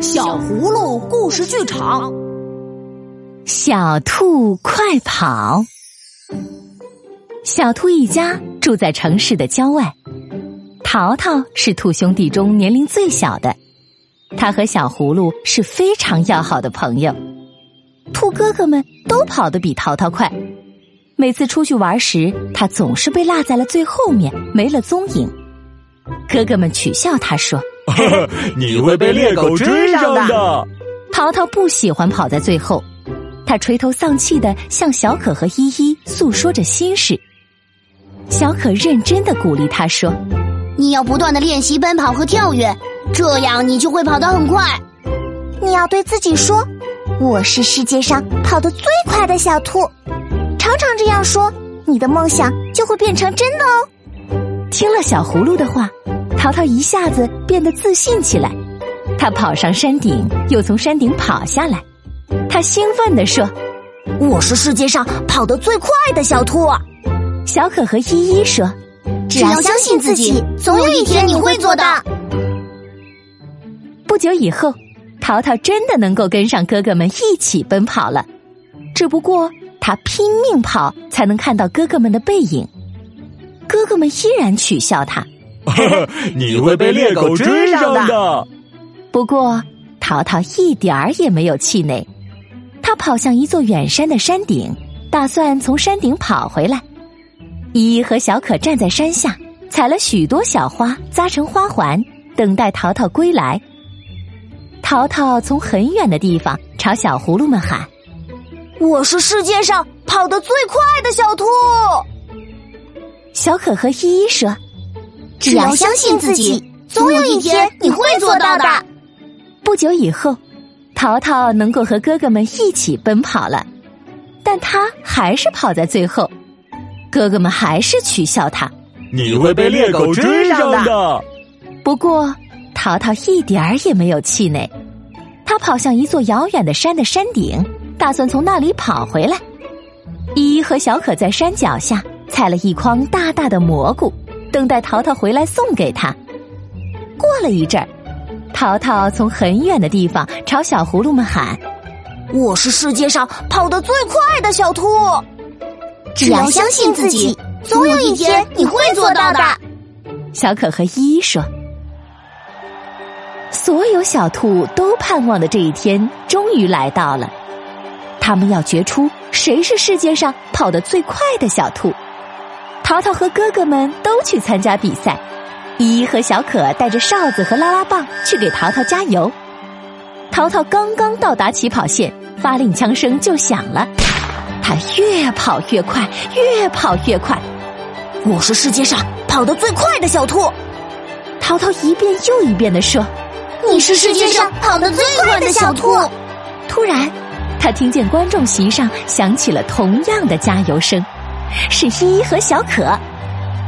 小葫芦故事剧场，小兔快跑。小兔一家住在城市的郊外，淘淘是兔兄弟中年龄最小的，他和小葫芦是非常要好的朋友。兔哥哥们都跑得比淘淘快，每次出去玩时，他总是被落在了最后面，没了踪影。哥哥们取笑他说。你会被猎狗追上的。淘淘不喜欢跑在最后，他垂头丧气的向小可和依依诉说着心事。小可认真的鼓励他说：“你要不断的练习奔跑和跳跃，这样你就会跑得很快。你要对自己说，我是世界上跑得最快的小兔。常常这样说，你的梦想就会变成真的哦。”听了小葫芦的话。淘淘一下子变得自信起来，他跑上山顶，又从山顶跑下来。他兴奋地说：“我是世界上跑得最快的小兔。”小可和依依说：“只要相信自己，总有一天你会做到。”不久以后，淘淘真的能够跟上哥哥们一起奔跑了。只不过他拼命跑，才能看到哥哥们的背影。哥哥们依然取笑他。你会被猎狗追上的。不过，淘淘一点儿也没有气馁，他跑向一座远山的山顶，打算从山顶跑回来。依依和小可站在山下，采了许多小花，扎成花环，等待淘淘归来。淘淘从很远的地方朝小葫芦们喊：“我是世界上跑得最快的小兔。”小可和依依说。只要相信自己，总有一天你会做到的。不久以后，淘淘能够和哥哥们一起奔跑了，但他还是跑在最后。哥哥们还是取笑他：“你会被猎狗追上的。”不过，淘淘一点儿也没有气馁，他跑向一座遥远的山的山顶，打算从那里跑回来。依依和小可在山脚下采了一筐大大的蘑菇。等待淘淘回来送给他。过了一阵儿，淘淘从很远的地方朝小葫芦们喊：“我是世界上跑得最快的小兔。”只要相信自己，总有一天你会做到的。小可和依依说：“所有小兔都盼望的这一天终于来到了，他们要决出谁是世界上跑得最快的小兔。”淘淘和哥哥们都去参加比赛，依依和小可带着哨子和拉拉棒去给淘淘加油。淘淘刚刚到达起跑线，发令枪声就响了。他越跑越快，越跑越快。我是世界上跑得最快的小兔。淘淘一遍又一遍的说：“你是世界上跑得最快的小兔。”突然，他听见观众席上响起了同样的加油声。是依依和小可，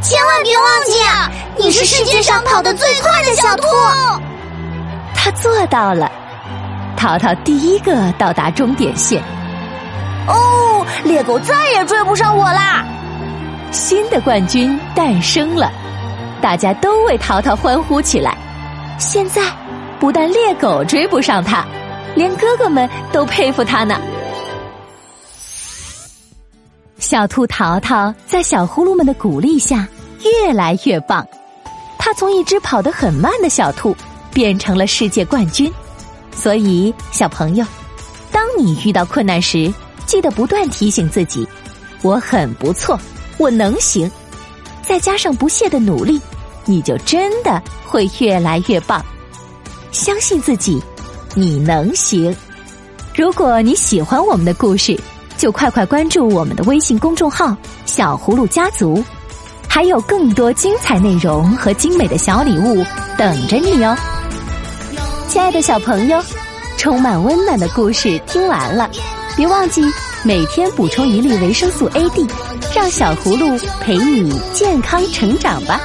千万别忘记啊！你是世界上跑得最快的小兔。他做到了，淘淘第一个到达终点线。哦，猎狗再也追不上我啦！新的冠军诞生了，大家都为淘淘欢呼起来。现在，不但猎狗追不上他，连哥哥们都佩服他呢。小兔淘淘在小葫芦们的鼓励下越来越棒，它从一只跑得很慢的小兔变成了世界冠军。所以，小朋友，当你遇到困难时，记得不断提醒自己：“我很不错，我能行。”再加上不懈的努力，你就真的会越来越棒。相信自己，你能行。如果你喜欢我们的故事。就快快关注我们的微信公众号“小葫芦家族”，还有更多精彩内容和精美的小礼物等着你哦！亲爱的小朋友，充满温暖的故事听完了，别忘记每天补充一粒维生素 A D，让小葫芦陪你健康成长吧。